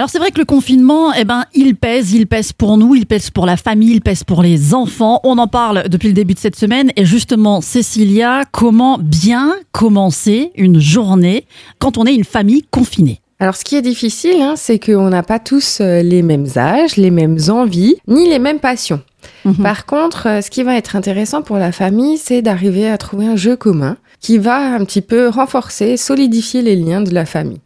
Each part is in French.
Alors c'est vrai que le confinement, eh ben, il pèse, il pèse pour nous, il pèse pour la famille, il pèse pour les enfants. On en parle depuis le début de cette semaine et justement, Cécilia, comment bien commencer une journée quand on est une famille confinée? Alors, ce qui est difficile, hein, c'est qu'on n'a pas tous euh, les mêmes âges, les mêmes envies, ni les mêmes passions. Mhm. Par contre, euh, ce qui va être intéressant pour la famille, c'est d'arriver à trouver un jeu commun qui va un petit peu renforcer, solidifier les liens de la famille.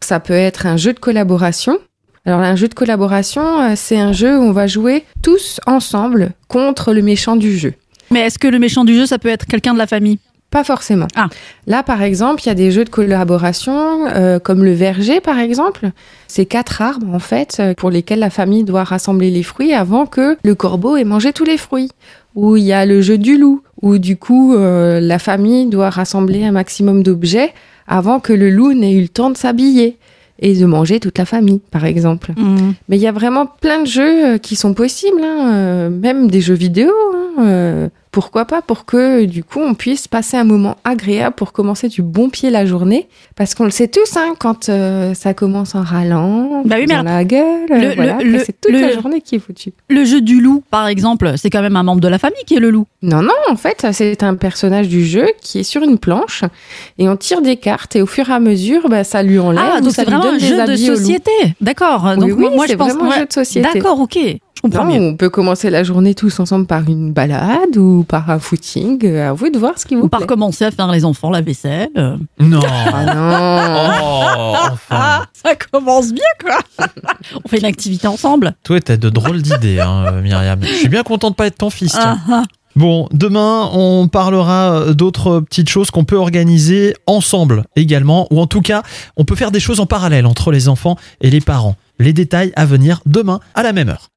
Ça peut être un jeu de collaboration. Alors, un jeu de collaboration, euh, c'est un jeu où on va jouer tous ensemble contre le méchant du jeu. Mais est-ce que le méchant du jeu, ça peut être quelqu'un de la famille? Pas forcément. Ah. Là, par exemple, il y a des jeux de collaboration, euh, comme le verger, par exemple. C'est quatre arbres, en fait, euh, pour lesquels la famille doit rassembler les fruits avant que le corbeau ait mangé tous les fruits. Ou il y a le jeu du loup, où du coup, euh, la famille doit rassembler un maximum d'objets avant que le loup n'ait eu le temps de s'habiller et de manger toute la famille, par exemple. Mhm. Mais il y a vraiment plein de jeux euh, qui sont possibles, hein, euh, même des jeux vidéo. Euh, pourquoi pas pour que du coup on puisse passer un moment agréable pour commencer du bon pied la journée, parce qu'on le sait tous, hein, quand euh, ça commence en râlant, Bah oui, dans la gueule, le- voilà, le- c'est toute le- la journée qui est foutue. Le jeu du loup, par exemple, c'est quand même un membre de la famille qui est le loup. Non, non, en fait, c'est un personnage du jeu qui est sur une planche et on tire des cartes et au fur et à mesure, bah, ça lui enlève Ah, donc c'est vraiment un jeu de société. D'accord. Donc oui, moi, moi, je c'est pense vraiment un jeu de société. D'accord, ok. Comprends on peut commencer la journée tous ensemble par une balade ou par un footing. euh, À vous de voir ce qui vous Ou par commencer à faire les enfants la vaisselle. euh. Non. Ah non Oh, enfin. Ah, ça commence bien, quoi. On fait une activité ensemble. Toi, t'as de drôles d'idées, hein, Myriam. Je suis bien content de pas être ton fils. tiens. Ah, ah. Bon, demain, on parlera d'autres petites choses qu'on peut organiser ensemble également, ou en tout cas, on peut faire des choses en parallèle entre les enfants et les parents. Les détails à venir demain à la même heure.